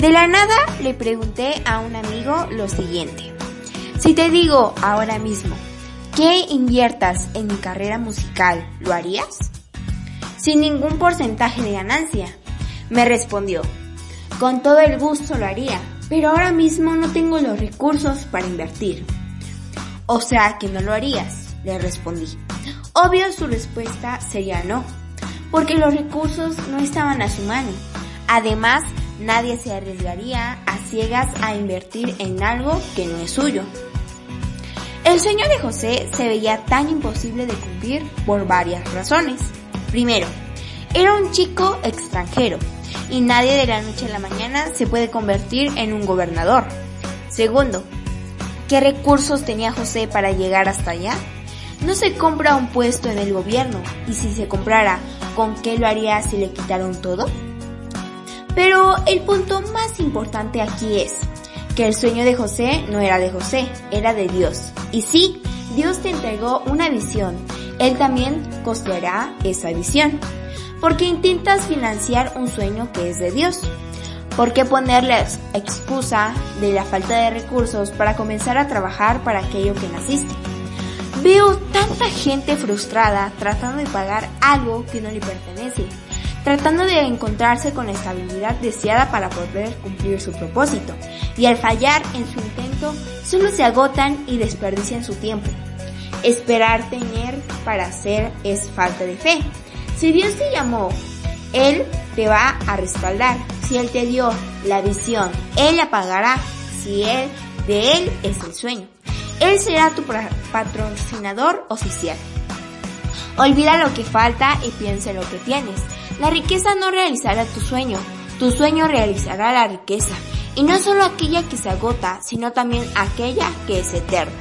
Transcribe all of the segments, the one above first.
De la nada le pregunté a un amigo lo siguiente. Si te digo ahora mismo que inviertas en mi carrera musical, ¿lo harías? Sin ningún porcentaje de ganancia. Me respondió, con todo el gusto lo haría, pero ahora mismo no tengo los recursos para invertir. O sea que no lo harías, le respondí. Obvio su respuesta sería no, porque los recursos no estaban a su mano. Además, nadie se arriesgaría a ciegas a invertir en algo que no es suyo. El sueño de José se veía tan imposible de cumplir por varias razones. Primero, era un chico extranjero y nadie de la noche a la mañana se puede convertir en un gobernador. Segundo, ¿qué recursos tenía José para llegar hasta allá? No se compra un puesto en el gobierno y si se comprara, ¿con qué lo haría si le quitaron todo? Pero el punto más importante aquí es que el sueño de José no era de José, era de Dios. Y sí, Dios te entregó una visión, Él también costeará esa visión. Porque intentas financiar un sueño que es de Dios. ¿Por qué ponerle excusa de la falta de recursos para comenzar a trabajar para aquello que naciste? Veo tanta gente frustrada tratando de pagar algo que no le pertenece, tratando de encontrarse con la estabilidad deseada para poder cumplir su propósito, y al fallar en su intento solo se agotan y desperdician su tiempo. Esperar tener para hacer es falta de fe. Si Dios te llamó, Él te va a respaldar. Si Él te dio la visión, Él la pagará. Si Él, de Él es el sueño. Él será tu patrocinador oficial. Olvida lo que falta y piensa en lo que tienes. La riqueza no realizará tu sueño, tu sueño realizará la riqueza. Y no solo aquella que se agota, sino también aquella que es eterna.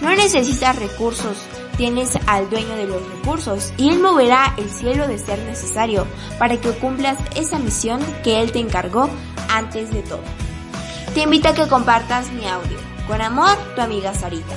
No necesitas recursos, tienes al dueño de los recursos y Él moverá el cielo de ser necesario para que cumplas esa misión que Él te encargó antes de todo. Te invito a que compartas mi audio. Con amor, tu amiga Sarita.